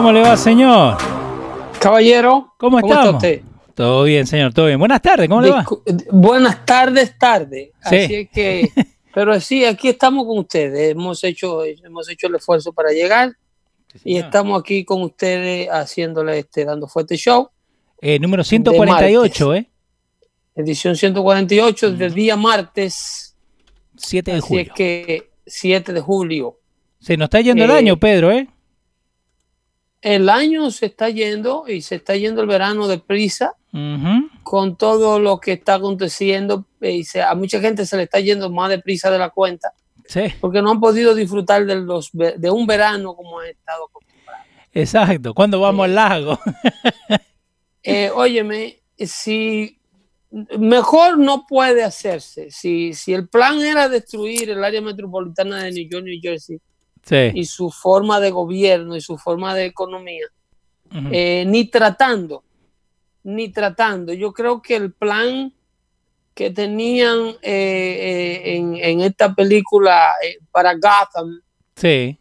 ¿Cómo le va, señor? Caballero, ¿Cómo, está usted? Todo bien, señor, todo bien. Buenas tardes, ¿cómo le va? Eh, Buenas tardes, tarde. Sí. Así es que, pero sí, aquí estamos con ustedes. Hemos hecho, hemos hecho el esfuerzo para llegar y estamos aquí con ustedes haciéndole este, dando fuerte show. Eh, número 148, ¿eh? Edición 148 del día martes. 7 de Así julio. es que 7 de julio. Se nos está yendo el Eh, año, Pedro, ¿eh? El año se está yendo y se está yendo el verano deprisa Ujú. con todo lo que está aconteciendo. eh, Y se- a mucha gente se le está yendo más deprisa de la cuenta. Sí, porque no han podido disfrutar de, los, de un verano como han estado. acostumbrados. exacto. ¿Cuándo vamos al lago? Eh, óyeme, si mejor no puede hacerse, si, si el plan era destruir el área metropolitana de New York, New Jersey, Sí. y su forma de gobierno y su forma de economía, eh, ni tratando, ni tratando. Yo creo que el plan que tenían eh, eh, en, en esta película eh, para Gotham, Sí.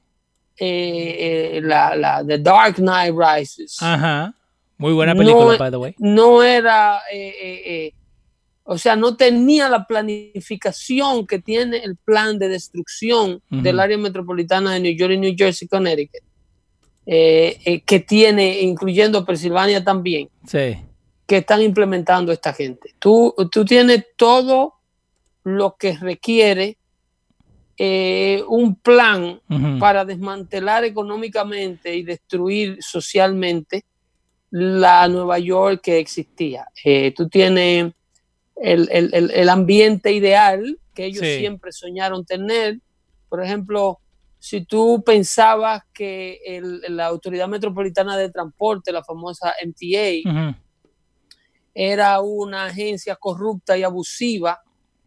la, la The Dark Knight Rises, Ajá. Muy buena No película, es- by the way. no era, eh, eh, eh, o sea, no tenía la planificación que tiene el plan de destrucción del área metropolitana de New York y New Jersey, Connecticut, eh, eh, que tiene, incluyendo Pensilvania también, Sí. que están implementando esta gente. Tú, tú tienes todo lo que requiere eh, un plan para desmantelar económicamente y destruir socialmente la Nueva York que existía. Tú tienes el, el- el- ambiente ideal que ellos Sí. siempre soñaron tener. Por ejemplo, si tú pensabas que el- la Autoridad Metropolitana de Transporte, la famosa MTA, era una agencia corrupta y abusiva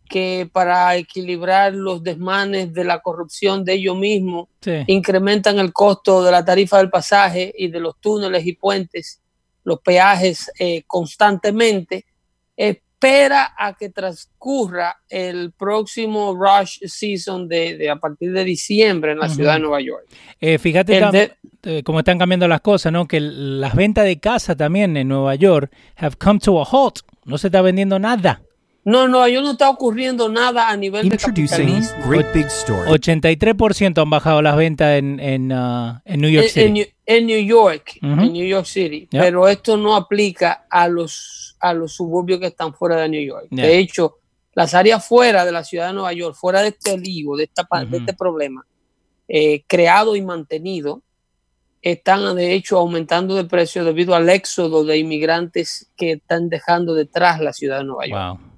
que para equilibrar los desmanes de la corrupción de ellos mismos Sí. incrementan el costo de la tarifa del pasaje y de los túneles y puentes, los peajes eh, constantemente, espera a que transcurra el próximo rush season de, de a partir de diciembre en la ciudad de Nueva York. Eh, fíjate El tam- de- eh, cómo están cambiando las cosas, ¿no? Que las ventas de casa también en Nueva York have come to a halt. No se está vendiendo nada. No, no, yo no está ocurriendo nada a nivel de Introducing capitalismo. Great Big Story. 83% han bajado las ventas en, en, en New York en, City. en New- en New York, en New York City, pero esto no aplica a los, a los suburbios que están fuera de New York. De hecho, las áreas fuera de la ciudad de Nueva York, fuera de este lío, de, esta, de este problema, eh, creado y mantenido, están de hecho aumentando de precio debido al éxodo de inmigrantes que están dejando detrás la ciudad de Nueva York. Wow.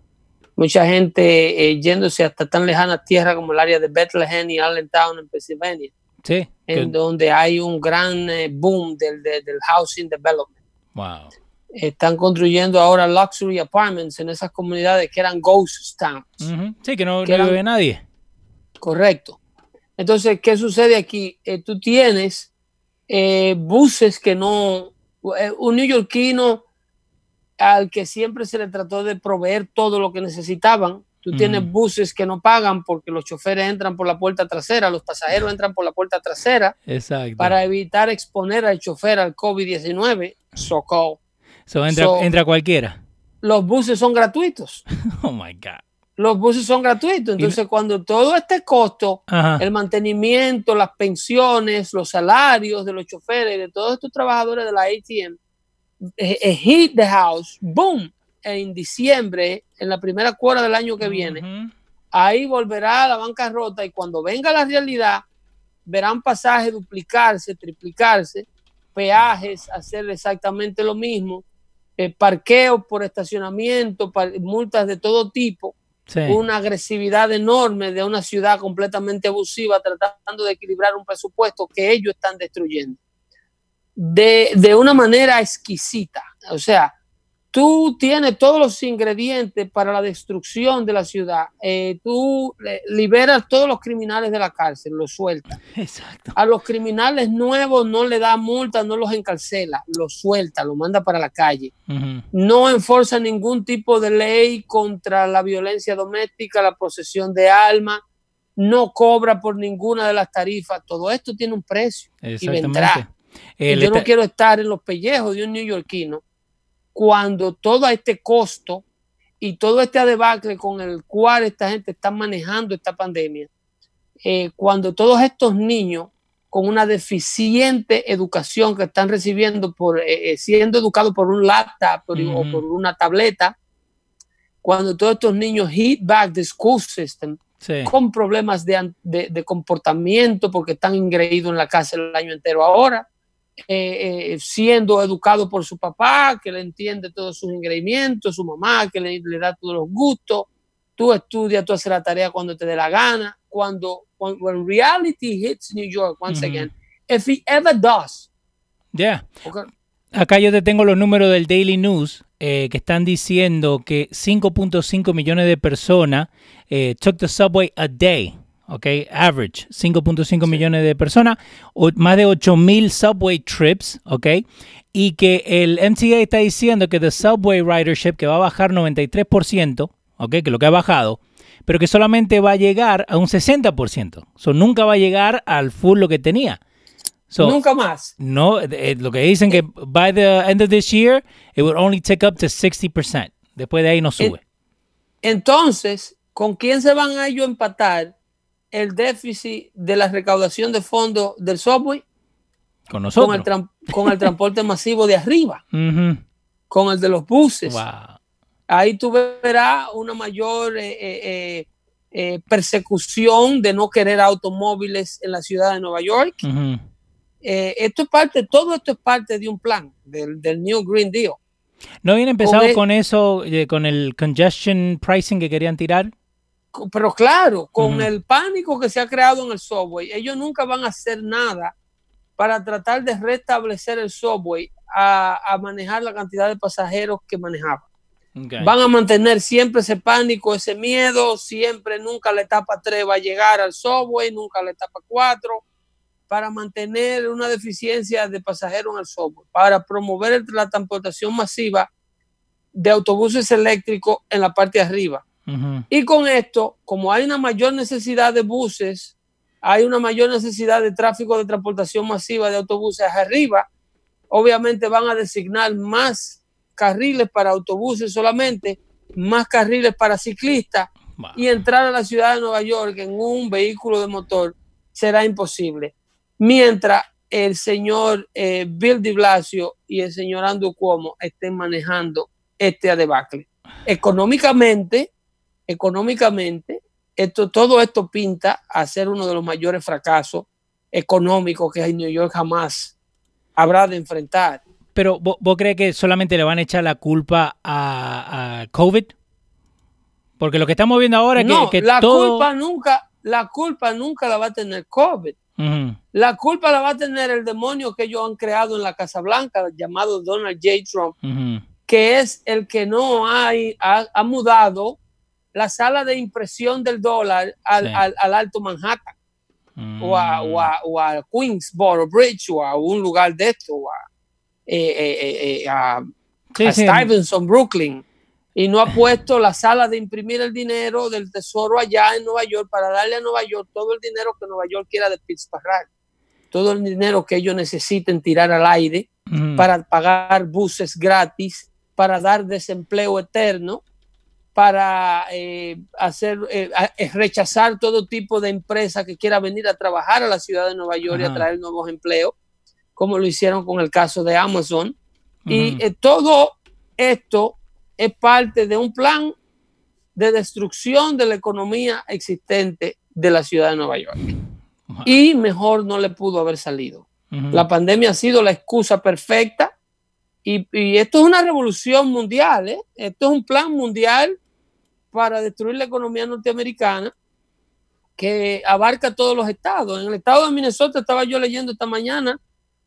Mucha gente eh, yéndose hasta tan lejanas tierras como el área de Bethlehem y Allentown en Pensilvania Sí. en que- donde hay un gran eh, boom del, de- del housing development. wow. Están construyendo ahora luxury apartments en esas comunidades que eran ghost towns. Sí, que no, Que no eran- vive nadie. Correcto. Entonces, ¿qué sucede aquí? Eh, tú tienes eh, buses que no, un neoyorquino al que siempre se le trató de proveer todo lo que necesitaban. Tú tienes buses que no pagan porque los choferes entran por la puerta trasera, los pasajeros entran por la puerta trasera Exacto. para evitar exponer al chofer al COVID-19. So-called. So, entra, so- entra cualquiera. Los buses son gratuitos. Oh my God. Los buses son gratuitos. Entonces, cuando todo este costo Ajá. el mantenimiento, las pensiones, los salarios de los choferes, de todos estos trabajadores de la ATM, eh, eh, hit the house, boom, en diciembre, en la primera cuarta del año que viene, ahí volverá a la bancarrota y cuando venga la realidad, verán pasajes duplicarse, triplicarse, peajes hacer exactamente lo mismo, eh, parqueos por estacionamiento, par- multas de todo tipo, Sí. una agresividad enorme de una ciudad completamente abusiva tratando de equilibrar un presupuesto que ellos están destruyendo de, de una manera exquisita. O sea, tú tienes todos los ingredientes para la destrucción de la ciudad. Eh, tú liberas todos los criminales de la cárcel, los sueltas. Exacto. A los criminales nuevos no le da multa, no los encarcela, los suelta, los manda para la calle no enforza ningún tipo de ley contra la violencia doméstica, la posesión de armas, no cobra por ninguna de las tarifas. Todo esto tiene un precio y vendrá. Y El yo no quiero estar en los pellejos de un neoyorquino cuando todo este costo y todo este debacle con el cual esta gente está manejando esta pandemia, eh, cuando todos estos niños con una deficiente educación que están recibiendo por eh, eh, siendo educados por un laptop por- o por una tableta, cuando todos estos niños hit back the school system sí. con problemas de, de- de comportamiento porque están ingreídos en la casa el año entero ahora, eh, eh, siendo educados por su papá, que le entiende todos sus engreimientos, su mamá, que le, le da todos los gustos, tú estudias, tú haces la tarea cuando te dé la gana, cuando, when, when reality hits New York, once again, if it ever does, okay, Acá yo te tengo los números del Daily News eh, que están diciendo que 5.5 millones de personas eh, took the subway a day. Ok, average, 5.5 millones de personas, o más de 8.000 subway trips, ok, y que el MTA está diciendo que the subway ridership que va a bajar 93%, ok, que lo que ha bajado, pero que solamente va a llegar a un 60%, so nunca va a llegar al full lo que tenía. So, nunca más. no, eh, lo que dicen que by the end of this year, it would only take up to 60%. Después de ahí no sube. Entonces, ¿con quién se van a ellos empatar el déficit de la recaudación de fondos del subway? con el, tran- con el transporte masivo de arriba, con el de los buses. Wow. Ahí tú verás una mayor eh, eh, eh, persecución de no querer automóviles en la ciudad de Nueva York. Esto es parte, todo esto es parte de un plan del, del New Green Deal. ¿No habían empezado Con con eso, con el congestion pricing que querían tirar? Pero claro, con el pánico que se ha creado en el subway, ellos nunca van a hacer nada para tratar de restablecer el subway a, a manejar la cantidad de pasajeros que manejaba. Okay. Van a mantener siempre ese pánico, ese miedo, siempre, nunca la etapa 3 va a llegar al subway, nunca la etapa 4, para mantener una deficiencia de pasajeros en el subway, para promover la transportación masiva de autobuses eléctricos en la parte de arriba. Y con esto, como hay una mayor necesidad de buses, hay una mayor necesidad de tráfico de transportación masiva de autobuses arriba, obviamente van a designar más carriles para autobuses solamente, más carriles para ciclistas Wow. y entrar a la ciudad de Nueva York en un vehículo de motor será imposible. Mientras el señor eh, Bill de Blasio y el señor Andrew Cuomo estén manejando este debacle. Económicamente, económicamente, esto, todo esto pinta a ser uno de los mayores fracasos económicos que New York jamás habrá de enfrentar. Pero ¿vo- ¿vos, crees que solamente le van a echar la culpa a, a COVID? Porque lo que estamos viendo ahora es no, que, que la todo... culpa nunca, la culpa nunca la va a tener COVID. La culpa la va a tener el demonio que ellos han creado en la Casa Blanca, llamado Donald J. Trump, que es el que no hay, ha, ha mudado la sala de impresión del dólar al, Sí. al- al Alto Manhattan o, a, Mm. o, a, o a Queensboro Bridge o a un lugar de esto, o a, eh, eh, eh, a, Sí, a sí. Stuyvesant, Brooklyn, y no ha puesto la sala de imprimir el dinero del tesoro allá en Nueva York para darle a Nueva York todo el dinero que Nueva York quiera despilfarrar, todo el dinero que ellos necesiten tirar al aire Ujú. para pagar buses gratis, para dar desempleo eterno, para eh, hacer eh, eh, rechazar todo tipo de empresa que quiera venir a trabajar a la ciudad de Nueva York y a traer nuevos empleos, como lo hicieron con el caso de Amazon. Y eh, todo esto es parte de un plan de destrucción de la economía existente de la ciudad de Nueva York. Y mejor no le pudo haber salido. La pandemia ha sido la excusa perfecta y, y esto es una revolución mundial, ¿eh? esto es un plan mundial para destruir la economía norteamericana que abarca todos los estados. En el estado de Minnesota estaba yo leyendo esta mañana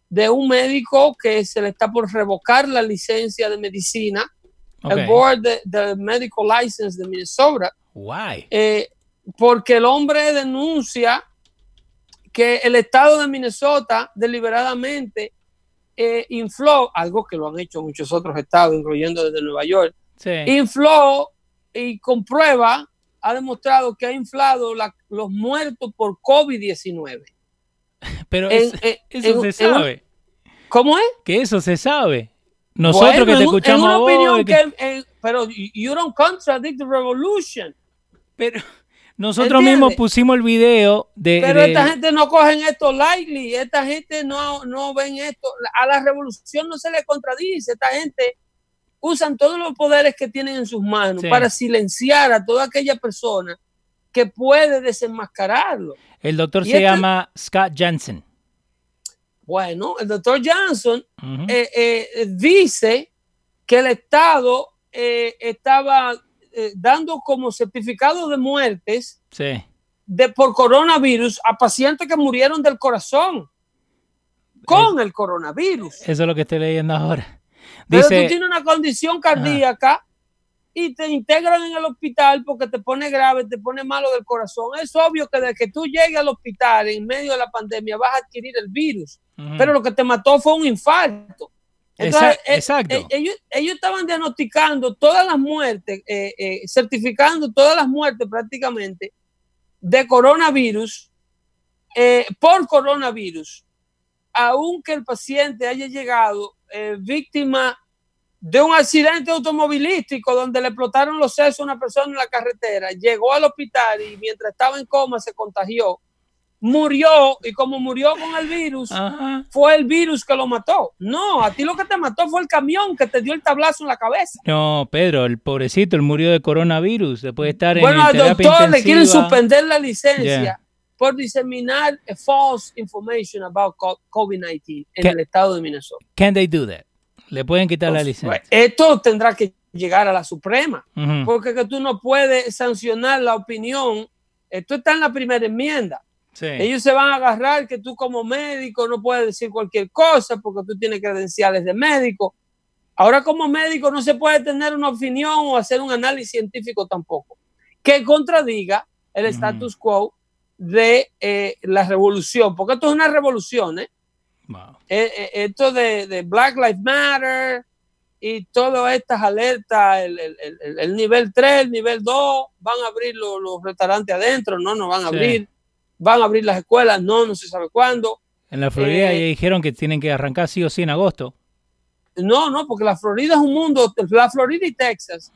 de un médico que se le está por revocar la licencia de medicina, Ok. el Board de, de Medical License de Minnesota, Why? eh, porque el hombre denuncia que el estado de Minnesota deliberadamente eh, infló, algo que lo han hecho muchos otros estados, incluyendo desde Nueva York, Sí. infló y con prueba ha demostrado que ha inflado la- los muertos por COVID-19. Pero en- es- en- eso en- se sabe. ¿Cómo es? Que eso se sabe. Nosotros Bueno, que te escuchamos una a vos, opinión que- que, eh, pero you don't contradict the revolution. Pero nosotros ¿Entiendes? mismos pusimos el video de. Pero de- esta gente no cogen esto lightly, esta gente no, no ven esto, a la revolución no se le contradice, esta gente usan todos los poderes que tienen en sus manos Sí. para silenciar a toda aquella persona que puede desenmascararlo. el doctor y se este- llama Scott Jensen. Bueno, el doctor Johnson eh, eh, dice que el Estado eh, estaba eh, dando como certificado de muertes sí. de, por coronavirus a pacientes que murieron del corazón con el coronavirus. Eso es lo que estoy leyendo ahora. Pero tú tienes una condición cardíaca y te integran en el hospital porque te pone grave, te pone malo del corazón. Es obvio que desde que tú llegues al hospital en medio de la pandemia vas a adquirir el virus, pero lo que te mató fue un infarto. Exa- eh, exacto. eh, ellos, ellos estaban diagnosticando todas las muertes, eh, eh, certificando todas las muertes prácticamente de coronavirus por coronavirus, aunque el paciente haya llegado eh, víctima de un accidente automovilístico donde le explotaron los sesos a una persona en la carretera, llegó al hospital y mientras estaba en coma se contagió, murió y como murió con el virus, Ajá. fue el virus que lo mató. No, a ti lo que te mató fue el camión que te dio el tablazo en la cabeza. No, Pedro, el pobrecito, él murió de coronavirus. Después de estar Bueno, en al terapia doctor le quieren suspender la licencia Yeah. Por diseminar eh, false information about co- COVID-19 en ¿Qué? el estado de Minnesota. Can they do that? Le pueden quitar la Pues, licencia. Esto tendrá que llegar a la Suprema, porque que tú no puedes sancionar la opinión. Esto está en la primera enmienda. Sí. Ellos se van a agarrar que tú como médico no puedes decir cualquier cosa porque tú tienes credenciales de médico. Ahora como médico no se puede tener una opinión o hacer un análisis científico tampoco que contradiga el status quo de eh, la revolución, porque esto es una revolución, ¿eh? Wow. Eh, eh, esto de, de Black Lives Matter y todas estas alertas, el, el- el- el nivel 3, el nivel 2, van a abrir los, los restaurantes adentro, no, no van a Sí. abrir, van a abrir las escuelas, no, no se sabe cuándo. En la Florida Eh, ya dijeron que tienen que arrancar sí o sí en agosto. No, no, porque la Florida es un mundo, la Florida y Texas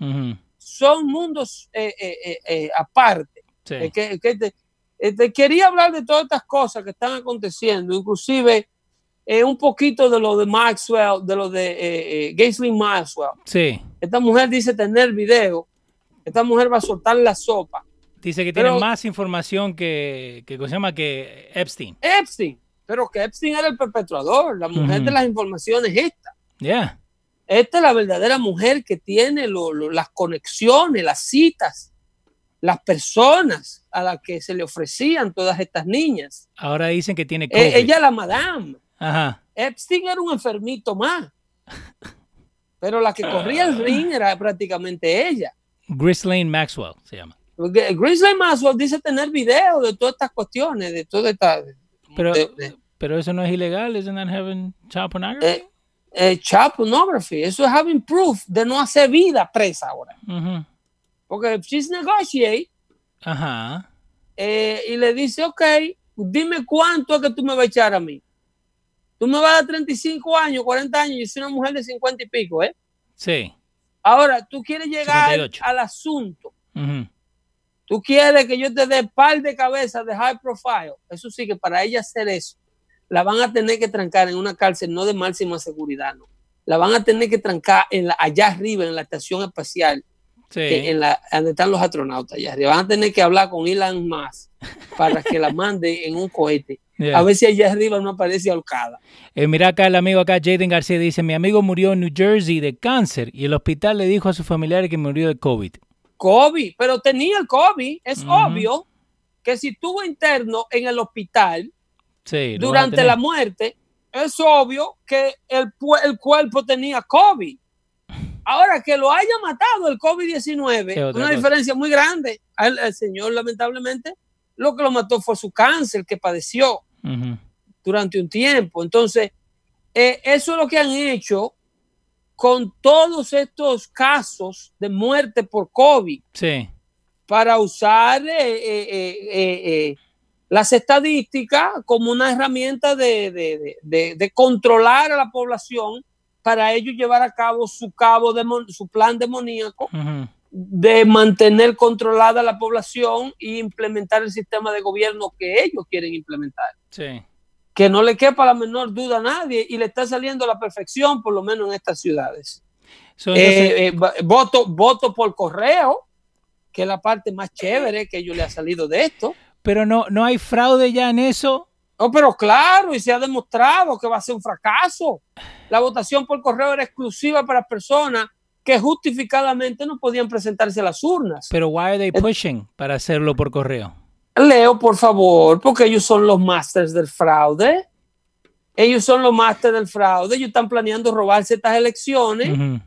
son mundos eh, eh, eh, eh, aparte. Sí. Que, que te, eh, te quería hablar de todas estas cosas que están aconteciendo, inclusive eh, un poquito de lo de Maxwell, de lo de eh, eh, Ghislaine Maxwell. Sí. Esta mujer dice tener video, esta mujer va a soltar la sopa. Dice que Pero- tiene más información que, que, ¿cómo se llama? que Epstein. Epstein, pero que Epstein era el perpetuador, la mujer de las informaciones esta. Ya. Esta es la verdadera mujer que tiene lo- lo- las conexiones, las citas las personas a las que se le ofrecían todas estas niñas. Ahora dicen que tiene Eh, COVID. ella la madame. Ajá. Epstein era un enfermito más. Pero la que corría el ring era prácticamente ella. Ghislaine Maxwell se llama. Grizzly Maxwell dice tener video de todas estas cuestiones, de toda esta Pero, de- de- pero eso no es ilegal. Isn't that having child pornography? eh, eh, child pornography. Eso es having proof de no hacer vida presa ahora. Ujú. Porque she's negotiate Ajá. eh, y le dice, ok, dime cuánto es que tú me vas a echar a mí. Tú me vas a dar 35 años, 40 años, yo soy una mujer de 50 y pico, ¿eh? Sí. Ahora, tú quieres llegar 58. al asunto. Ujú. Tú quieres que yo te dé par de cabezas de high profile. Eso sí que para ella hacer eso, la van a tener que trancar en una cárcel no de máxima seguridad, no. La van a tener que trancar en la, allá arriba, en la estación espacial, Sí. que en la, donde están los astronautas allá arriba. Van a tener que hablar con Elon Musk para que la mande en un cohete. Yeah. A ver si allá arriba no aparece ahorcada. Eh, mira acá el amigo acá, Jaden García, dice, mi amigo murió en New Jersey de cáncer y el hospital le dijo a sus familiares que murió de COVID. COVID, pero tenía el COVID. Es obvio que si estuvo interno en el hospital, Sí. durante la muerte, es obvio que el, el cuerpo tenía COVID. Ahora, que lo haya matado el Es COVID-19, otra una cosa. diferencia muy grande. Al, al señor, lamentablemente, lo que lo mató fue su cáncer que padeció durante un tiempo. Entonces, eh, eso es lo que han hecho con todos estos casos de muerte por COVID Sí. para usar eh, eh, eh, las estadísticas como una herramienta de, de- de- de- de controlar a la población para ellos llevar a cabo su, cabo demon- su plan demoníaco de mantener controlada la población e implementar el sistema de gobierno que ellos quieren implementar. Sí. Que no le quepa la menor duda a nadie y le está saliendo a la perfección, por lo menos en estas ciudades. So, Eh, eh, voto, voto por correo, que es la parte más chévere que ellos le ha salido de esto. pero no, no hay fraude ya en eso. Oh, pero claro, y se ha demostrado que va a ser un fracaso. La votación por correo era exclusiva para personas que justificadamente no podían presentarse a las urnas. Pero why are they pushing para hacerlo por correo? Leo, por favor, porque ellos son los masters del fraude. Ellos son los masters del fraude. Ellos están planeando robarse estas elecciones.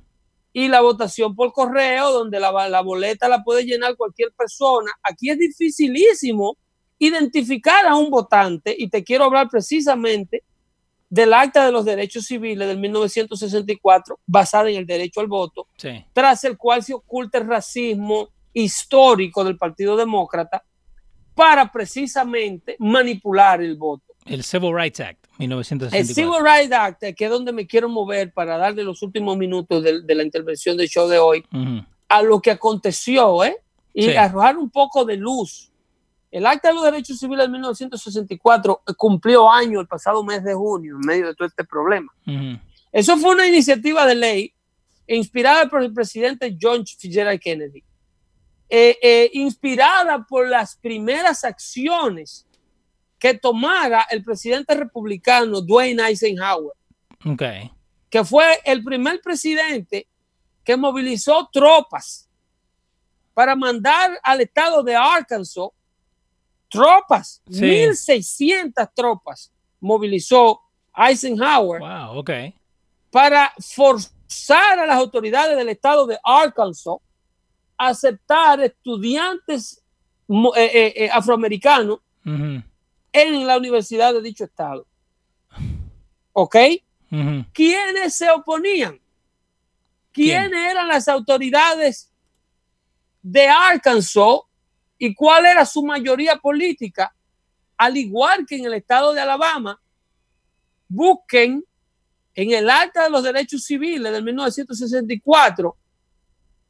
Y la votación por correo, donde la, la boleta la puede llenar cualquier persona. Aquí es dificilísimo identificar a un votante y te quiero hablar precisamente del Acta de los Derechos Civiles del 1964, basada en el derecho al voto, Sí. tras el cual se oculta el racismo histórico del Partido Demócrata para precisamente manipular el voto. El Civil Rights Act, El 1964. Civil Rights Act, que es donde me quiero mover para darle los últimos minutos de, de la intervención del show de hoy, a lo que aconteció, ¿eh? Y Sí. arrojar un poco de luz. El Acta de los Derechos Civiles de 1964 cumplió año el pasado mes de junio, en medio de todo este problema. Eso fue una iniciativa de ley inspirada por el presidente John Fitzgerald Kennedy, eh, eh, inspirada por las primeras acciones que tomara el presidente republicano Dwayne Eisenhower que fue el primer presidente que movilizó tropas para mandar al estado de Arkansas tropas, Sí. 1.600 tropas movilizó Eisenhower Wow, para forzar a las autoridades del estado de Arkansas a aceptar estudiantes eh, eh, eh, afroamericanos en la universidad de dicho estado. ¿Ok? ¿Quiénes se oponían? ¿Quiénes eran las autoridades de Arkansas y cuál era su mayoría política? Al igual que en el estado de Alabama, busquen en el Acta de los Derechos Civiles del 1964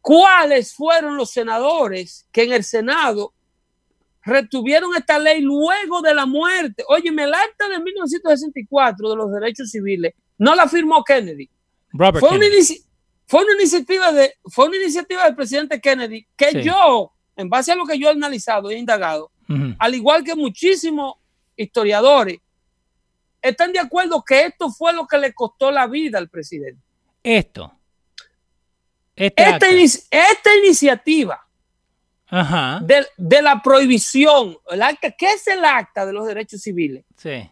cuáles fueron los senadores que en el Senado retuvieron esta ley luego de la muerte. Óyeme, el Acta de 1964 de los Derechos Civiles no la firmó Kennedy. Robert Fue una, Kennedy. inici- fue una iniciativa de fue una iniciativa del presidente Kennedy que Sí. yo, en base a lo que yo he analizado e indagado, al igual que muchísimos historiadores, están de acuerdo que esto fue lo que le costó la vida al presidente. Esto. Este Esta, acta. inici- esta iniciativa Ajá. de, de la prohibición. El acta, ¿Qué es el acta de los derechos civiles? Sí.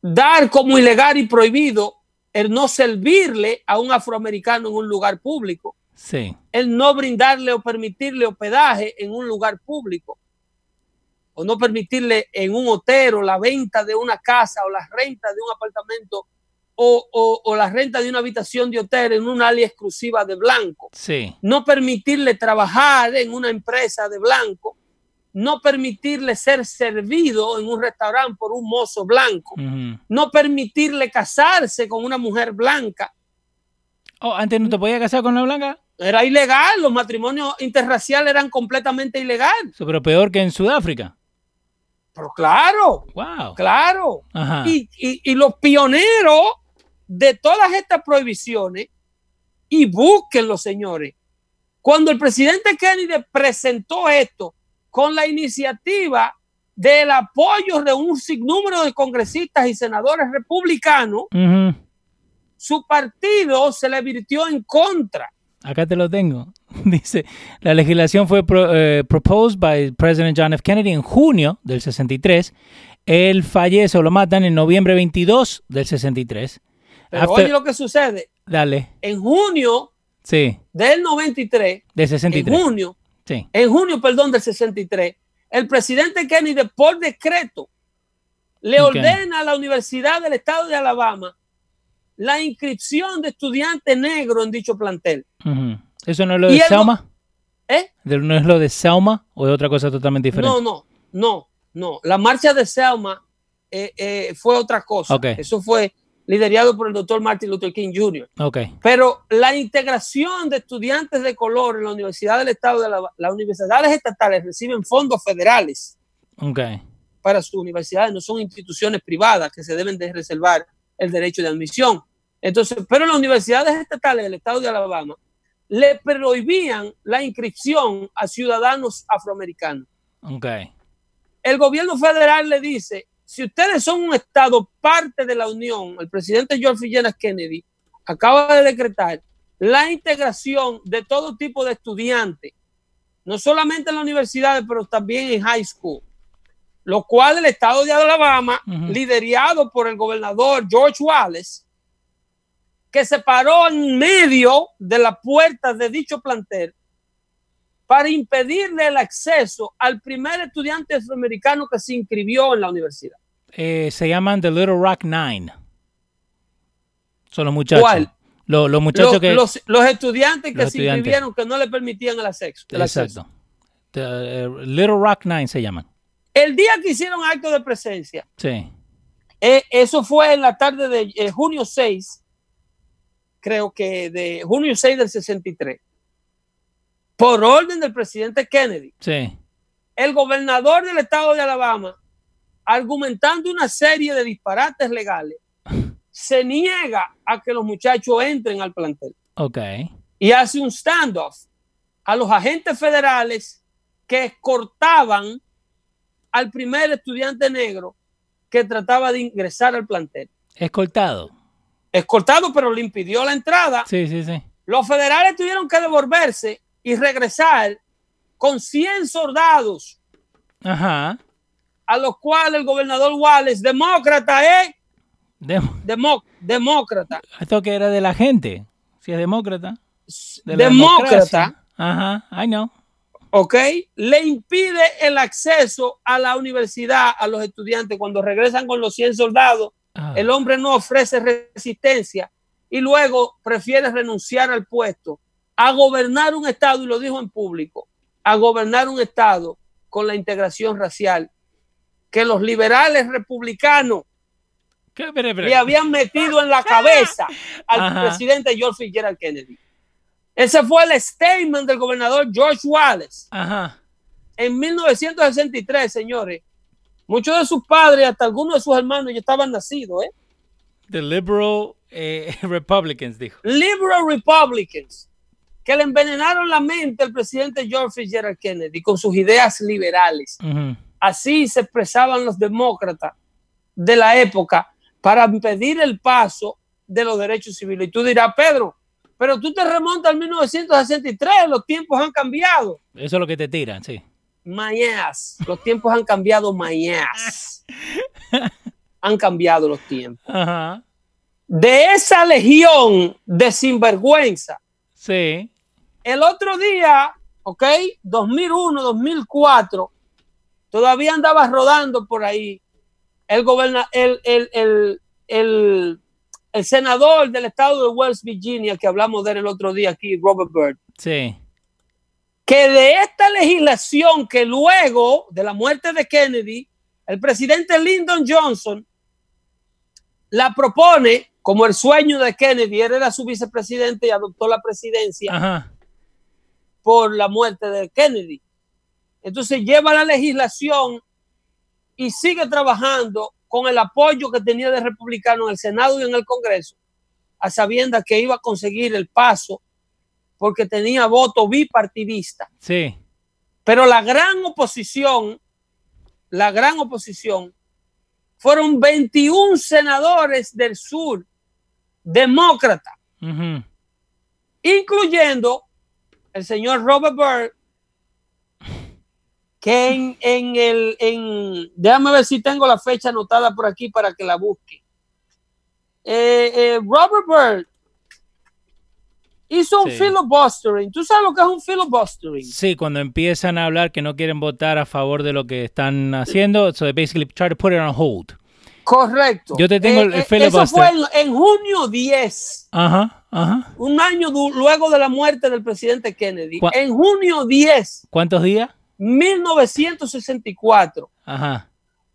Dar como ilegal y prohibido el no servirle a un afroamericano en un lugar público, Sí. el no brindarle o permitirle hospedaje en un lugar público, o no permitirle en un hotel o la venta de una casa o la renta de un apartamento o, o- o la renta de una habitación de hotel en una área exclusiva de blanco, Sí. no permitirle trabajar en una empresa de blanco, no permitirle ser servido en un restaurante por un mozo blanco, no permitirle casarse con una mujer blanca. Oh, antes no te podías casar con la blanca. Era ilegal, los matrimonios interraciales eran completamente ilegales. Eso, pero peor que en Sudáfrica. Pero claro, Wow. claro. Y, y- y los pioneros de todas estas prohibiciones, y búsquenlo, señores, cuando el presidente Kennedy presentó esto con la iniciativa del apoyo de un sinnúmero de congresistas y senadores republicanos, su partido se le virtió en contra. Acá te lo tengo. Dice, la legislación fue pro- eh, proposed by President John F. Kennedy en junio del 63. Él fallece o lo matan en noviembre 22 del 63. Pero After- oye lo que sucede. Dale. En junio Sí, del 93, del en 63. junio, Sí. en junio, perdón, del 63, el presidente Kennedy, por decreto, le ordena a la Universidad del Estado de Alabama la inscripción de estudiantes negros en dicho plantel. ¿Eso no es lo de Selma? ¿Eh? ¿De- ¿No es lo de Selma o es otra cosa totalmente diferente? No, no, no, no. La marcha de Selma eh, eh, fue otra cosa. Ok. Eso fue liderado por el doctor Martin Luther King Jr. Ok. Pero la integración de estudiantes de color en la Universidad del Estado de Alabama, las universidades estatales reciben fondos federales Ok. para sus universidades, no son instituciones privadas que se deben de reservar el derecho de admisión. Entonces, pero las universidades estatales del Estado de Alabama le prohibían la inscripción a ciudadanos afroamericanos. Ok. El gobierno federal le dice, si ustedes son un estado parte de la Unión, el presidente George Fitzgerald Kennedy acaba de decretar la integración de todo tipo de estudiantes, no solamente en las universidades, pero también en high school, lo cual el estado de Alabama, Ujú. liderado por el gobernador George Wallace, que se paró en medio de la puerta de dicho plantel para impedirle el acceso al primer estudiante afroamericano que se inscribió en la universidad. Eh, se llaman The Little Rock Nine. Son los muchachos. ¿Cuál? Los, los muchachos Los, que. los- los estudiantes que se estudiantes. inscribieron que no le permitían el acceso. el acceso. Exacto. The, eh, Little Rock Nine se llaman. El día que hicieron acto de presencia, Sí. eh, eso fue en la tarde de eh, junio 6, creo que de junio 6 del 63, por orden del presidente Kennedy. Sí. el gobernador del estado de Alabama, argumentando una serie de disparates legales, se niega a que los muchachos entren al plantel Ok. y hace un standoff a los agentes federales que escortaban al primer estudiante negro que trataba de ingresar al plantel. Escoltado. Escortado, pero le impidió la entrada. Sí, sí, sí. Los federales tuvieron que devolverse y regresar con 100 soldados Ajá. a los cuales el gobernador Wallace, demócrata, ¿eh? Demócrata, Esto que era de la gente. Si es demócrata. De demócrata. Ajá. I know. ¿ok? Le impide el acceso a la universidad a los estudiantes cuando regresan con los 100 soldados. Ah, El hombre no ofrece resistencia y luego prefiere renunciar al puesto a gobernar un estado, y lo dijo en público, a gobernar un estado con la integración racial que los liberales republicanos le habían metido en la cabeza al Ajá. presidente George Fitzgerald Kennedy. Ese fue el statement del gobernador George Wallace Ajá. en 1963, señores. Muchos de sus padres, hasta algunos de sus hermanos, ya estaban nacidos, ¿eh? The Liberal eh, Republicans, dijo. Liberal Republicans, que le envenenaron la mente al presidente George Fitzgerald Kennedy con sus ideas liberales. Así se expresaban los demócratas de la época para impedir el paso de los derechos civiles. Y tú dirás, Pedro, Pero tú te remontas al 1963, los tiempos han cambiado. Eso es lo que te tiran, sí. Mayas, los tiempos han cambiado, mayas. han cambiado los tiempos. Ajá. De esa legión de sinvergüenza, Sí. el otro día, ok, 2001, 2004, todavía andaba rodando por ahí el, goberna el, el, el, el, el senador del estado de West Virginia, que hablamos de él el otro día aquí, Robert Byrd, Sí. Que de esta legislación que luego de la muerte de Kennedy, el presidente Lyndon Johnson la propone como el sueño de Kennedy, él era su vicepresidente y adoptó la presidencia Ajá. por la muerte de Kennedy. Entonces lleva la legislación y sigue trabajando con el apoyo que tenía de republicano en el Senado y en el Congreso, a sabiendas que iba a conseguir el paso porque tenía voto bipartidista. Sí. Pero la gran oposición, la gran oposición, fueron 21 senadores del sur, demócratas, Ujú. incluyendo el señor Robert Byrd, que en, en el, en, déjame ver si tengo la fecha anotada por aquí para que la busque. Eh, eh, Robert Byrd hizo un Sí. filibustering. ¿Tú sabes lo que es un filibustering? Sí, cuando empiezan a hablar que no quieren votar a favor de lo que están haciendo, so they basically try to put it on hold. Correcto. Yo te tengo el eso filibuster. fue en, en junio 10, Ajá, ajá. un año luego de la muerte del presidente Kennedy. ¿Cuá- En junio 10, ¿Cuántos días? 1964, Ajá.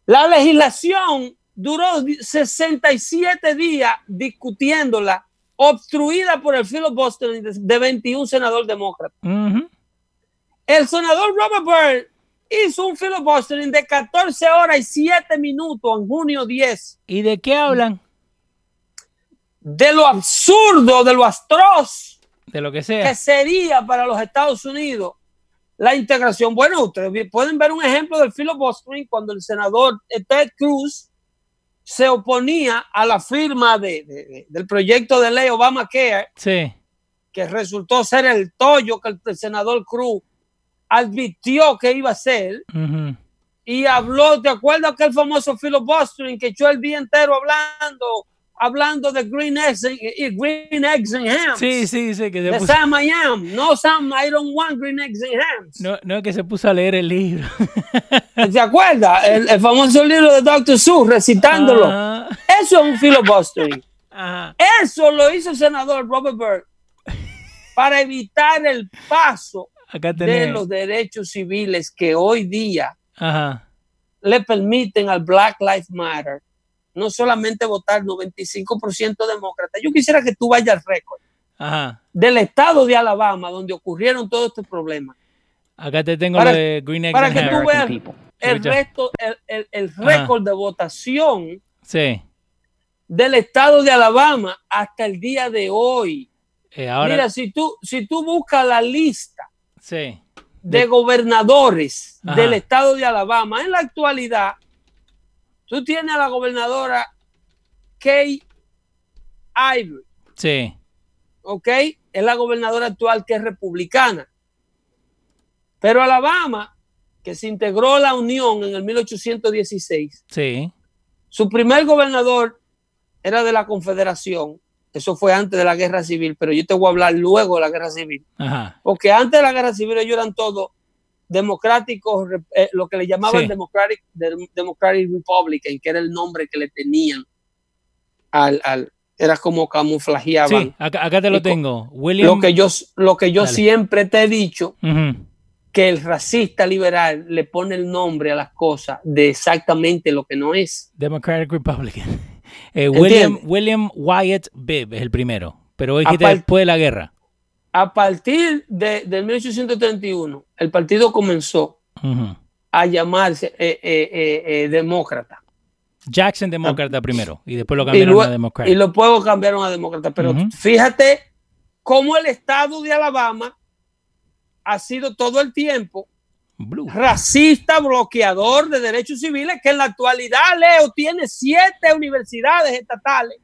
la legislación duró di- 67 días discutiéndola, obstruida por el filibuster de, de 21 senadores demócratas. El senador Robert Byrd hizo un filibustering de 14 horas y 7 minutos en junio 10. ¿Y de qué hablan? de lo absurdo, de lo atroz De lo que que sea. sería para los Estados Unidos la integración. Bueno, ustedes pueden ver un ejemplo del filibustering cuando el senador Ted Cruz se oponía a la firma de- de- de- del proyecto de ley Obamacare, Sí. que resultó ser el tollo que el, el senador Cruz advirtió que iba a ser y habló, ¿te acuerdas aquel famoso filibustering que echó el día entero hablando, hablando de green eggs and, y green eggs and hams? Sí, sí, sí, que se De puso, Sam I am. No, Sam, I don't want green eggs and hams. no, no es que se puso a leer el libro. ¿Te acuerdas? El, el famoso libro de Dr. Seuss recitándolo. Ajá. Eso es un filibustering. Ajá. Eso lo hizo el senador Robert Byrd para evitar el paso Acá de los derechos civiles que hoy día Ajá. le permiten al Black Lives Matter no solamente votar 95% demócrata. Yo quisiera que tú vayas al récord Ajá. del estado de Alabama donde ocurrieron todos estos problemas. Acá te tengo Para- lo de Green Eggs para and que tú veas el Escucha. resto, el, el- el récord de votación Sí. del estado de Alabama hasta el día de hoy. Eh, ahora, Mira, si tú, si tú buscas la lista sí. de, De- gobernadores Ajá. del estado de Alabama, en la actualidad, tú tienes a la gobernadora Kay Ivory, Sí. ¿ok? Es la gobernadora actual que es republicana. Pero Alabama, que se integró a la Unión en el 1816, Sí. su primer gobernador era de la Confederación. Eso fue antes de la guerra civil, pero yo te voy a hablar luego de la guerra civil. Ajá. Porque antes de la guerra civil ellos eran todos democráticos, eh, lo que le llamaban Sí. Democratic, Dem- Democratic Republican, que era el nombre que le tenían al, al era como camuflajeaban. Sí, acá, acá te lo Y tengo. William. Lo que yo, lo que yo Dale. siempre te he dicho, Ujú. que el racista liberal le pone el nombre a las cosas de exactamente lo que no es. Democratic Republican. Eh, William. William Wyatt Bibb es el primero. Pero hoy dijiste Aparte- después de la guerra. A partir de, del 1831, el partido comenzó a llamarse eh, eh, eh, demócrata. Jackson demócrata primero. Y después lo Y, cambiaron a y Democratic. los pueblos cambiaron a demócrata. Pero fíjate cómo el estado de Alabama ha sido todo el tiempo Blue. racista, bloqueador de derechos civiles, que en la actualidad, Leo, tiene siete universidades estatales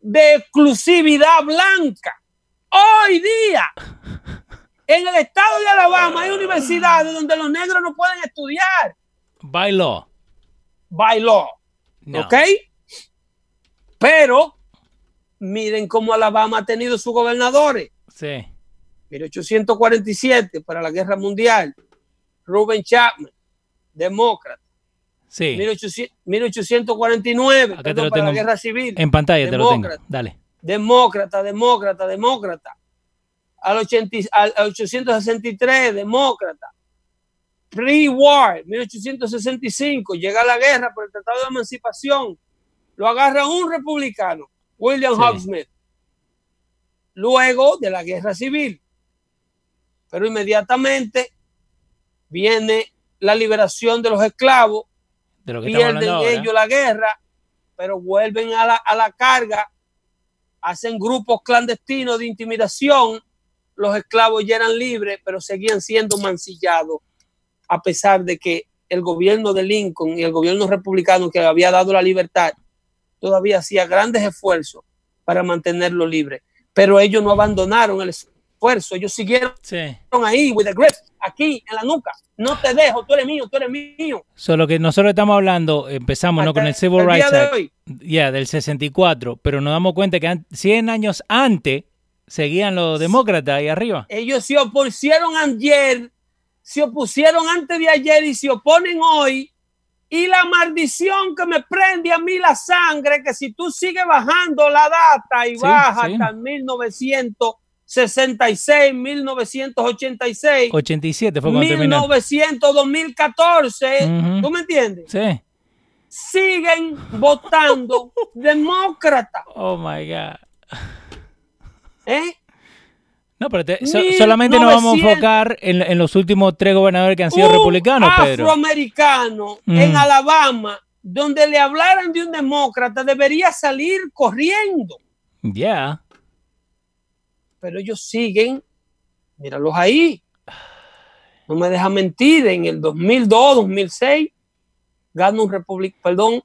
de exclusividad blanca. Hoy día, en el estado de Alabama hay universidades donde los negros no pueden estudiar. By law. By law. No. ¿Ok? Pero miren cómo Alabama ha tenido sus gobernadores. Sí. 1847 para la guerra mundial. Ruben Chapman, demócrata. Sí. 1800 1849 Acá te perdón, lo para la guerra civil. En pantalla te lo tengo. Demócrata. Dale. Demócrata, demócrata, demócrata. Al, 80 y- al- al 863, demócrata. Pre-war, 1865, llega la guerra por el Tratado de Emancipación. Lo agarra un republicano, William Sí. Smith. Luego de la guerra civil. Pero inmediatamente viene la liberación de los esclavos De lo que estamos pierden ahora. ellos la guerra, pero vuelven a la, a la carga, hacen grupos clandestinos de intimidación, los esclavos ya eran libres, pero seguían siendo mancillados, a pesar de que el gobierno de Lincoln y el gobierno republicano que había dado la libertad, todavía hacía grandes esfuerzos para mantenerlo libre. Pero ellos no abandonaron el esfuerzo. Ellos siguieron sí. ahí, with the grip aquí, en la nuca. No te dejo, tú eres mío, tú eres mío. Solo que nosotros estamos hablando, empezamos con el Civil Rights Act. De yeah, del 64, pero nos damos cuenta que 100 años antes seguían los demócratas ahí arriba. Ellos se opusieron ayer, se opusieron antes de ayer y se oponen hoy. Y la maldición que me prende a mí la sangre, que si tú sigues bajando la data y sí, baja sí. hasta 1900, 66, 1986. 87 fue cuando 1900, 2014. Uh -huh. ¿Tú me entiendes? Sí. Siguen votando demócrata. Oh my God. ¿Eh? No, pero te, solamente nos vamos a enfocar en, en, los últimos tres gobernadores que han sido republicanos, Pedro. afroamericano en Alabama, donde le hablaran de un demócrata, debería salir corriendo. Ya. Yeah. Pero ellos siguen, míralos ahí. No me deja mentir, en el 2002, 2006, gana un republicano, perdón,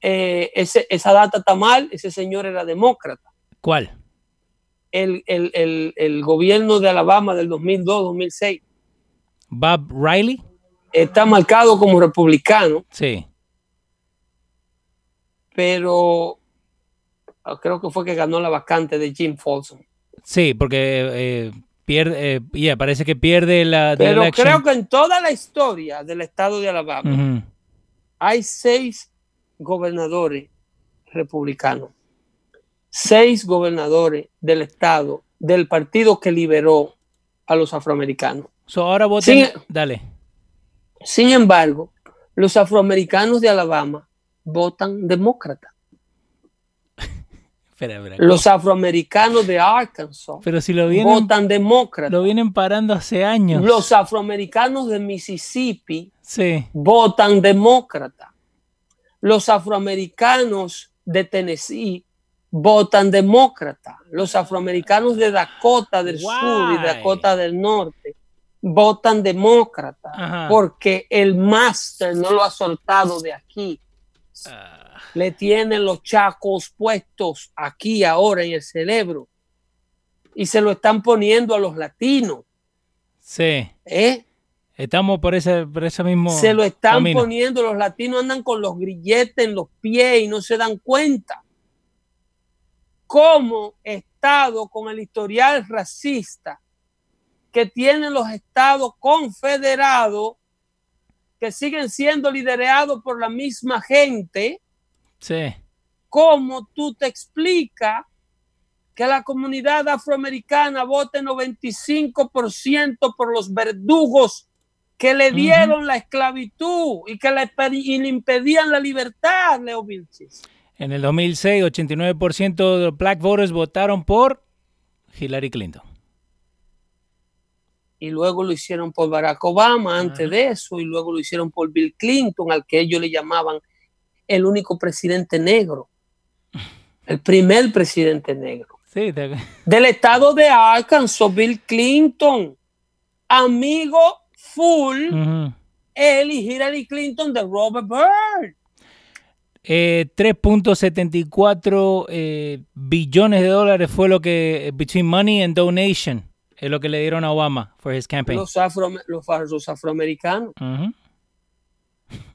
eh, ese- esa data está mal, ese señor era demócrata. ¿Cuál? El, el- el- el gobierno de Alabama del 2002, 2006 Bob Riley. está marcado como republicano. Sí. pero ah, creo que fue que ganó la vacante de Jim Folsom. Sí, porque eh, pierde, eh, ya, parece que pierde la Pero election. creo que en toda la historia del estado de Alabama hay seis gobernadores republicanos, seis gobernadores del estado del partido que liberó a los afroamericanos. So, ahora voten. Dale. Sin embargo, los afroamericanos de Alabama votan demócrata. Espera, espera. Los afroamericanos de Arkansas Pero si lo vienen, votan demócrata. lo vienen parando hace años. Los afroamericanos de Mississippi Sí. votan demócrata. Los afroamericanos de Tennessee votan demócrata. Los afroamericanos de Dakota del Sur y? Dakota del Norte votan demócrata Ajá. porque el máster no lo ha soltado de aquí. Ah, Le tienen los chacos puestos aquí ahora en el cerebro y se lo están poniendo a los latinos. sí. ¿eh? Estamos por ese, por ese mismo. se lo están camino. poniendo, los latinos andan con los grilletes en los pies y no se dan cuenta. Como Estado con el historial racista que tienen los estados confederados, que siguen siendo liderados por la misma gente, Sí. ¿cómo tú te explicas que la comunidad afroamericana vote 95% por los verdugos que le dieron la esclavitud y que le, y le impedían la libertad, Leo Vilches? En el 2006, 89% de los black voters votaron por Hillary Clinton. Y luego lo hicieron por Barack Obama antes de eso, y luego lo hicieron por Bill Clinton, al que ellos le llamaban el único presidente negro, el primer presidente negro. Sí, te- del estado de Arkansas, Bill Clinton, amigo full, Ujú. él y Hillary Clinton de Robert Byrd. Eh, 3.74 eh, billones de dólares fue lo que, between money and donation, es lo que le dieron a Obama for his campaign. Los, afro, los, los afroamericanos.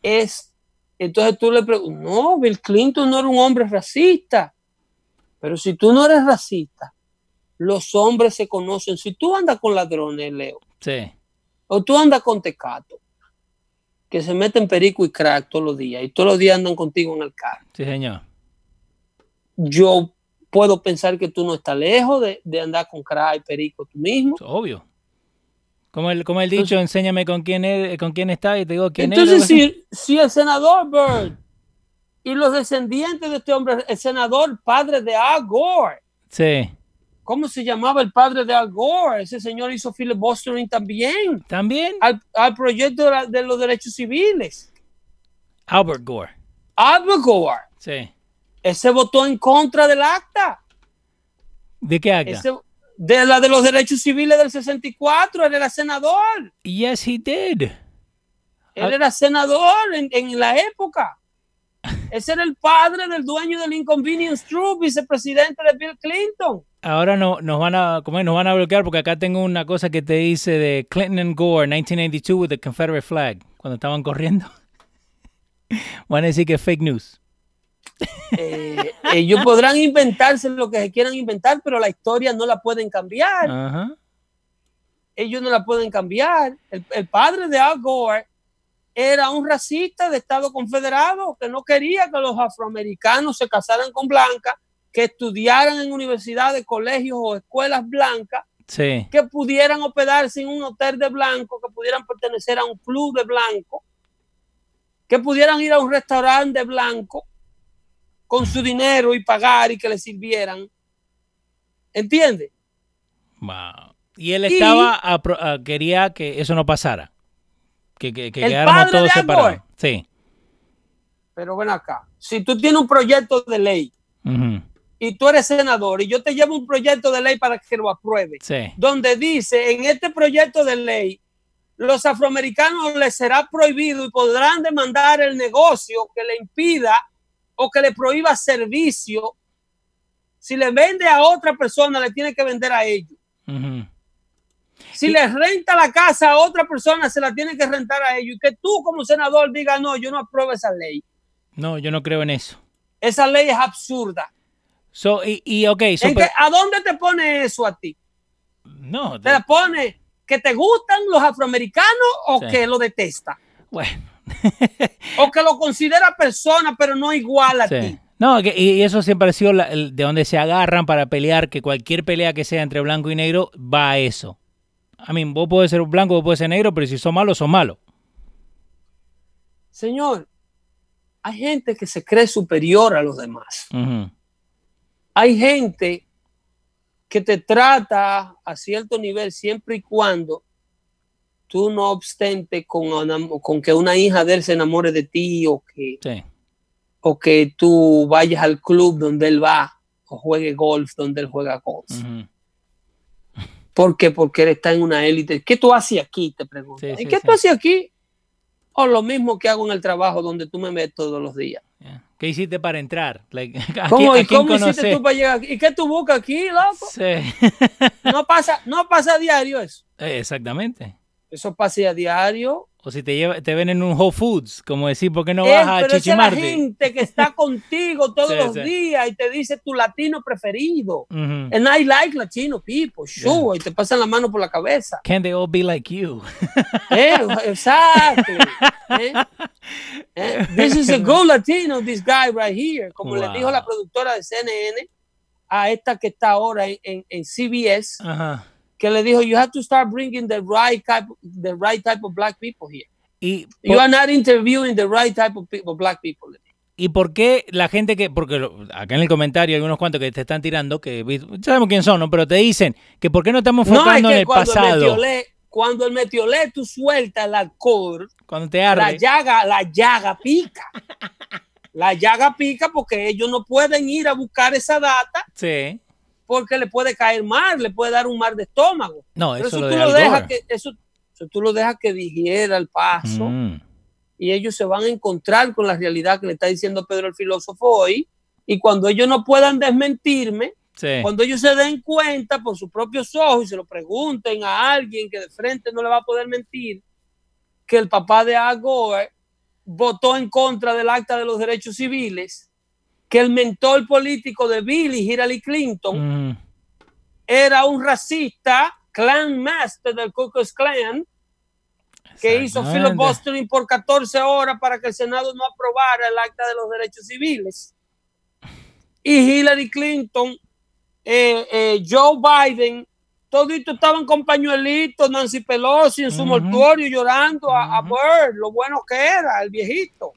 Es, entonces tú le preguntas, no, Bill Clinton no era un hombre racista, pero si tú no eres racista, los hombres se conocen. Si tú andas con ladrones, Leo, Sí. o tú andas con tecato, que se meten perico y crack todos los días, y todos los días andan contigo en el carro, Sí, señor. yo puedo pensar que tú no estás lejos de, de andar con crack y perico tú mismo. Obvio. Como el, como el dicho, enséñame con quién, es, con quién está y te digo quién Entonces, es. si, si el senador Byrd y los descendientes de este hombre, el senador padre de Al Gore, Sí. ¿cómo se llamaba el padre de Al Gore? Ese señor hizo filibustering también También al, al proyecto de, la- de los derechos civiles. Albert Gore. Albert Gore, Sí. Ese votó en contra del acta, ¿De qué acta? ese- de la de los derechos civiles del 64, él era senador, Yes, he did. él era senador en, en la época. Ese era el padre del dueño del Inconvenience Trust, vicepresidente de Bill Clinton. Ahora no, nos van a ¿cómo nos van a bloquear porque acá tengo una cosa que te dice de Clinton and Gore 1992 with the Confederate flag cuando estaban corriendo. Van a decir que es fake news. Eh, ellos podrán inventarse lo que se quieran inventar, pero la historia no la pueden cambiar. Ajá. Ellos no la pueden cambiar. El, el padre de Al Gore era un racista de Estado Confederado que no quería que los afroamericanos se casaran con blancas, que estudiaran en universidades, colegios o escuelas blancas, Sí. que pudieran hospedarse en un hotel de blanco, que pudieran pertenecer a un club de blanco, que pudieran ir a un restaurante de blanco con su dinero y pagar y que le sirvieran. ¿Entiendes? Wow. Y él Y- estaba ah, quería que eso no pasara. Que, que, quedáramos todos separados. Sí. Pero ven acá, si tú tienes un proyecto de ley y tú eres senador y yo te llevo un proyecto de ley para que lo apruebe, Sí. donde dice en este proyecto de ley los afroamericanos les será prohibido y podrán demandar el negocio que le impida o que le prohíba servicio. Si le vende a otra persona, le tiene que vender a ellos. Si le renta la casa a otra persona, se la tiene que rentar a ellos. Y que tú como senador digas, no, yo no apruebo esa ley. No, yo no creo en eso. Esa ley es absurda. So, y, y ok, so, ¿En pero- qué- ¿A dónde te pone eso a ti? no, ¿Te pone que te gustan los afroamericanos o Sí. que lo detesta? bueno. O que lo considera persona, pero no igual a Sí. ti. No, que- y eso siempre ha sido la- el- de donde se agarran para pelear, que cualquier pelea que sea entre blanco y negro va a eso. I mean, vos puedes ser blanco, vos puedes ser negro, pero si sos malo, sos malo. Señor, hay gente que se cree superior a los demás. Hay gente que te trata a cierto nivel siempre y cuando tú no obstante con, una- con que una hija de él se enamore de ti o que, Sí. o que tú vayas al club donde él va o juegue golf donde él juega golf. Ujú. ¿Por qué? Porque él está en una élite. ¿Qué tú haces aquí? Te pregunto. Sí, ¿Y sí, qué tú haces aquí? O lo mismo que hago en el trabajo donde tú me ves todos los días. Yeah. ¿Qué hiciste para entrar? Like, ¿a, ¿Cómo, quién- a ¿y quién cómo hiciste tú para llegar aquí? ¿Y qué tú buscas aquí, loco? Sí. No pasa, no pasa a diario eso. Eh, Exactamente. Eso pasa a diario. O si te, lleva, te ven en un Whole Foods, como decir, ¿por qué no vas a pero esa es la Chichimarte? gente que está contigo todos Sí, los sí. días y te dice tu latino preferido. And I like Latino people, sure. Y te pasan la mano por la cabeza. Can they all be like you? Eh, exacto. Eh, eh, This is a good Latino, this guy right here. Como le dijo la productora de CNN a esta que está ahora en, en- en CBS, Ajá. Que le dijo, you have to start bringing the right type, the right type of black people here. Y, You are not interviewing the right type of, people, black people. ¿Y por qué la gente que, porque acá en el comentario hay unos cuantos que te están tirando, que sabemos quién son, ¿no? pero te dicen que por qué no estamos No, es enfocando en el cuando el, pasado, metiolé, cuando el metiolé tú sueltas el alcohol, cuando te la llaga, la llaga pica. La llaga pica porque ellos no pueden ir a buscar esa data Sí. Porque le puede caer mal, le puede dar un mal de estómago. No, eso, eso, lo tú lo dejas que eso, eso tú lo dejas que digiera el paso Mm. y ellos se van a encontrar con la realidad que le está diciendo Pedro el filósofo hoy. Y cuando ellos no puedan desmentirme, cuando ellos se den cuenta por sus propios ojos y se lo pregunten a alguien que de frente no le va a poder mentir, que el papá de Al Gore votó en contra del acta de los derechos civiles, que el mentor político de Bill y Hillary Clinton mm. era un racista, clan master del Ku Klux Klan, que hizo filibustering por 14 horas para que el Senado no aprobara el acta de los derechos civiles. Y Hillary Clinton, eh, eh, Joe Biden, todos estaban con pañuelitos, Nancy Pelosi en su mortuorio llorando a, Bird, lo bueno que era, el viejito.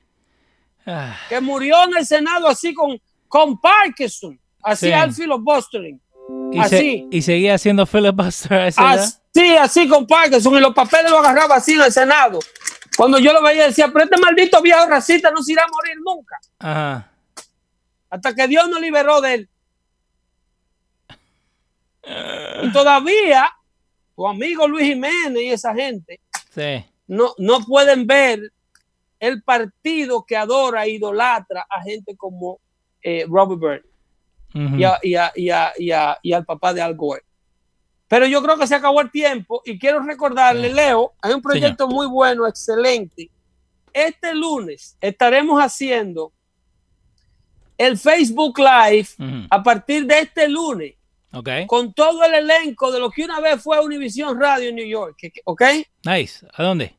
Ah. Que murió en el Senado así con, con Parkinson, así al filibustering. Y, así. y seguía haciendo filibuster. Sí, así con Parkinson y los papeles lo agarraba así en el Senado. Cuando yo lo veía decía, pero este maldito viejo racista no se irá a morir nunca. Hasta que Dios nos liberó de él. Y todavía tu amigo Luis Jiménez y esa gente no, no pueden ver el partido que adora e idolatra a gente como eh, Robert Byrne y, al papá de Al Gore. Pero yo creo que se acabó el tiempo y quiero recordarle, Leo, hay un proyecto muy bueno, excelente. Este lunes estaremos haciendo el Facebook Live a partir de este lunes. Con todo el elenco de lo que una vez fue Univision Radio en New York. ¿Ok? Nice. ¿A dónde?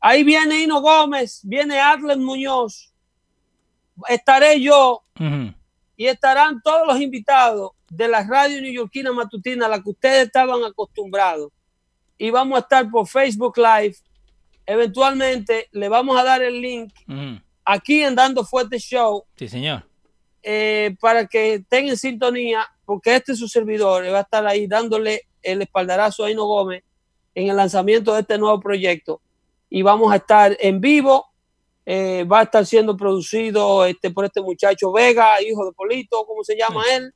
Ahí viene Hino Gómez, viene Atlen Muñoz, estaré yo y estarán todos los invitados de la radio neoyorquina matutina a la que ustedes estaban acostumbrados. Y vamos a estar por Facebook Live. Eventualmente le vamos a dar el link aquí en Dando Fuerte Show. Sí, señor. Eh, para que estén en sintonía, porque este es su servidor va a estar ahí dándole el espaldarazo a Hino Gómez en el lanzamiento de este nuevo proyecto. Y vamos a estar en vivo. Eh, va a estar siendo producido este, por este muchacho Vega, hijo de Polito, ¿cómo se llama él?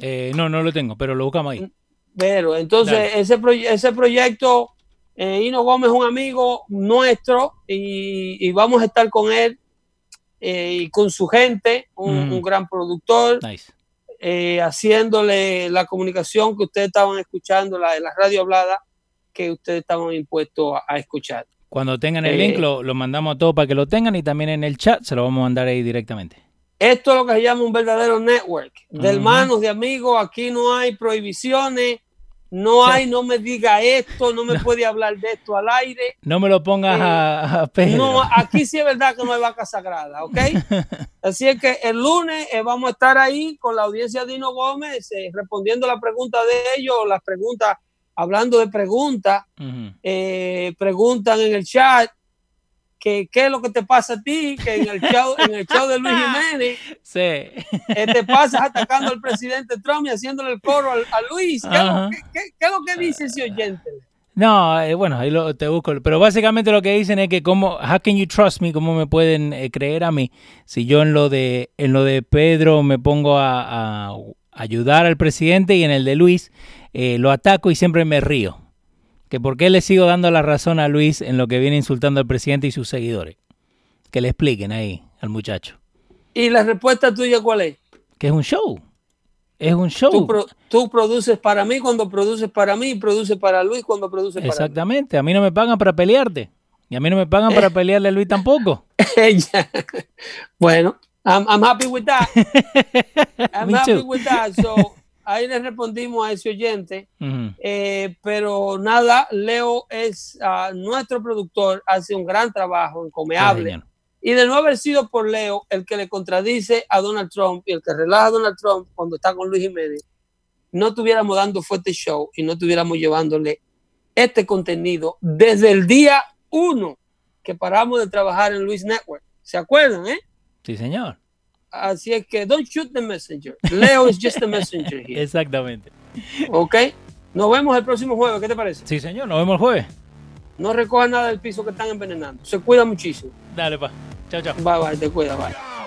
Eh, no, no lo tengo, pero lo buscamos ahí. Pero entonces ese, ese proyecto, eh, Hino Gómez es un amigo nuestro y, vamos a estar con él eh, y con su gente, un, mm. gran productor, haciéndole la comunicación que ustedes estaban escuchando, la de la radio hablada, que ustedes estaban impuestos a, escuchar. Cuando tengan el link, lo, lo mandamos a todos para que lo tengan y también en el chat se lo vamos a mandar ahí directamente. Esto es lo que se llama un verdadero network de hermanos, de amigos. Aquí no hay prohibiciones, no hay, no me diga esto, no me puede hablar de esto al aire. No me lo pongas a, a No, aquí sí es verdad que no hay vaca sagrada, ¿ok? Así es que el lunes eh, vamos a estar ahí con la audiencia de Dino Gómez eh, respondiendo la pregunta de ellos, las preguntas, hablando de preguntas, eh, preguntan en el chat que qué es lo que te pasa a ti, que en el show, en el show de Luis Jiménez sí. Eh, te pasas atacando al presidente Trump y haciéndole el coro a, Luis. ¿Qué, es lo que dice ese oyente? No, eh, bueno, ahí lo, te busco. Pero básicamente lo que dicen es que cómo, how can you trust me, cómo me pueden eh, creer a mí si yo en lo de en lo de Pedro me pongo a, ayudar al presidente y en el de Luis lo ataco y siempre me río que por qué le sigo dando la razón a Luis en lo que viene insultando al presidente y sus seguidores. Que le expliquen ahí al muchacho. ¿Y la respuesta tuya cuál es? Que es un show. Es un show. Tú, produces para mí cuando produces para mí y produces para Luis cuando produces para Exactamente. A mí no me pagan para pelearte. Y a mí no me pagan para pelearle a Luis tampoco. bueno, I'm, I'm, happy with that. I'm happy with that. So, ahí le respondimos a ese oyente. Eh, pero nada, Leo es ah, nuestro productor, hace un gran trabajo, encomiable. y de no haber sido por Leo el que le contradice a Donald Trump y el que relaja a Donald Trump cuando está con Luis Jiménez, no estuviéramos dando fuerte show y no estuviéramos llevándole este contenido desde el día uno que paramos de trabajar en Luis Network. ¿Se acuerdan, eh? Sí, señor. Así es que don't shoot the messenger. Leo is just the messenger here. Exactamente. Ok. Nos vemos el próximo jueves. ¿Qué te parece? Sí, señor. Nos vemos el jueves. No recojan nada del piso que están envenenando. Se cuida muchísimo. Dale, pa. Chao, chao. Bye, bye. Te cuida. Bye.